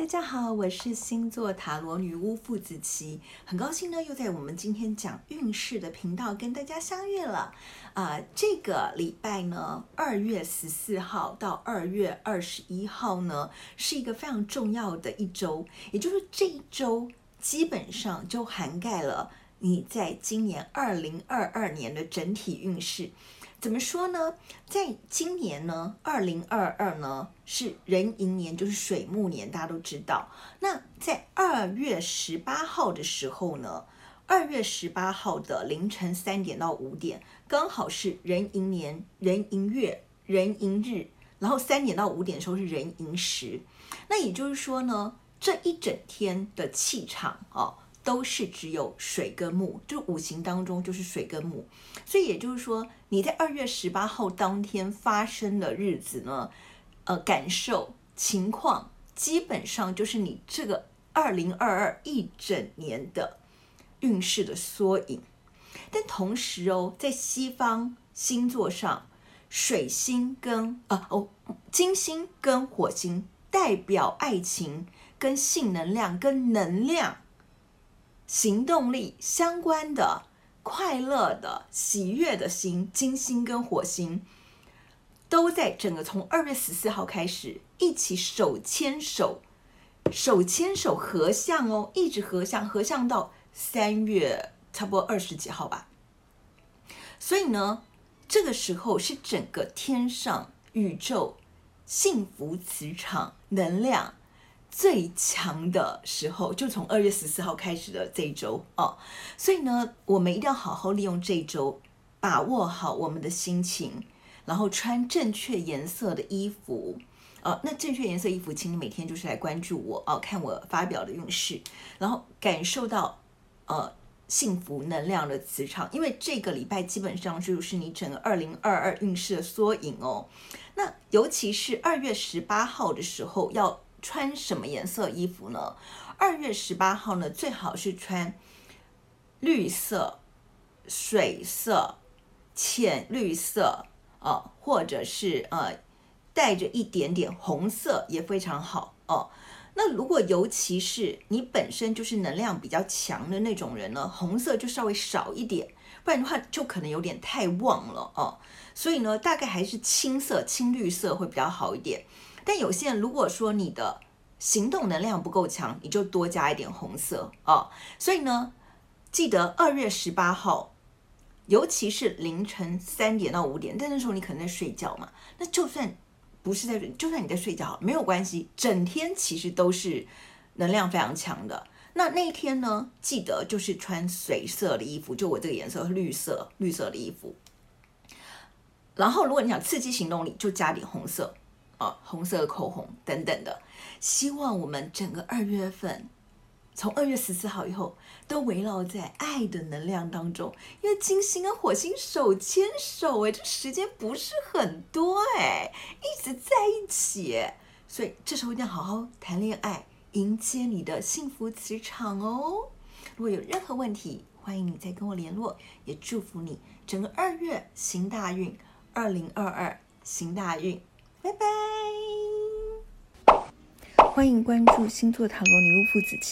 大家好，我是星座塔罗女巫傅子琪，很高兴呢，又在我们今天讲运势的频道跟大家相遇了。啊、这个礼拜呢，二月十四号到二月二十一号呢，是一个非常重要的一周，也就是这一周基本上就涵盖了你在今年二零二二年的整体运势。怎么说呢？在今年呢，二零二二呢是壬寅年，就是水木年，大家都知道。那在二月十八号的时候呢，二月十八号的凌晨三点到五点，刚好是壬寅年、壬寅月、壬寅日，然后三点到五点的时候是壬寅时。那也就是说呢，这一整天的气场哦。都是只有水跟木，就五行当中就是水跟木，所以也就是说，你在二月十八号当天发生的日子呢，呃，感受情况基本上就是你这个二零二二一整年的运势的缩影。但同时哦，在西方星座上，水星跟啊哦金星跟火星代表爱情跟性能量跟能量。行动力相关的、快乐的、喜悦的星，金星跟火星，都在整个从二月十四号开始一起手牵手、手牵手合相哦，一直合相，合相到三月差不多二十几号吧。所以呢，这个时候是整个天上宇宙幸福磁场能量。最强的时候就从二月十四号开始的这一周哦，所以呢，我们一定要好好利用这一周，把握好我们的心情，然后穿正确颜色的衣服。呃，那正确颜色衣服，请你每天就是来关注我哦，看我发表的运势，然后感受到呃幸福能量的磁场，因为这个礼拜基本上就是你整个二零二二运势的缩影哦。那尤其是二月十八号的时候要。穿什么颜色衣服呢？二月十八号呢，最好是穿绿色、水色、浅绿色哦，或者是呃带着一点点红色也非常好哦。那如果尤其是你本身就是能量比较强的那种人呢，红色就稍微少一点，不然的话就可能有点太旺了哦。所以呢，大概还是青色、青绿色会比较好一点。但有些人如果说你的行动能量不够强，你就多加一点红色哦。所以呢，记得二月十八号，尤其是凌晨三点到五点，但那时候你可能在睡觉嘛。那就算不是在，就算你在睡觉，没有关系，整天其实都是能量非常强的。那那一天呢，记得就是穿水色的衣服，就我这个颜色，绿色，绿色的衣服。然后，如果你想刺激行动力，就加点红色。哦，红色的口红等等的，希望我们整个二月份，从二月十四号以后，都围绕在爱的能量当中。因为金星跟火星手牵手，哎，这时间不是很多，哎，一直在一起，所以这时候一定要好好谈恋爱，迎接你的幸福磁场哦。如果有任何问题，欢迎你再跟我联络，也祝福你整个二月行大运，二零二二行大运。拜拜！欢迎关注星座塔罗女巫傅子琪。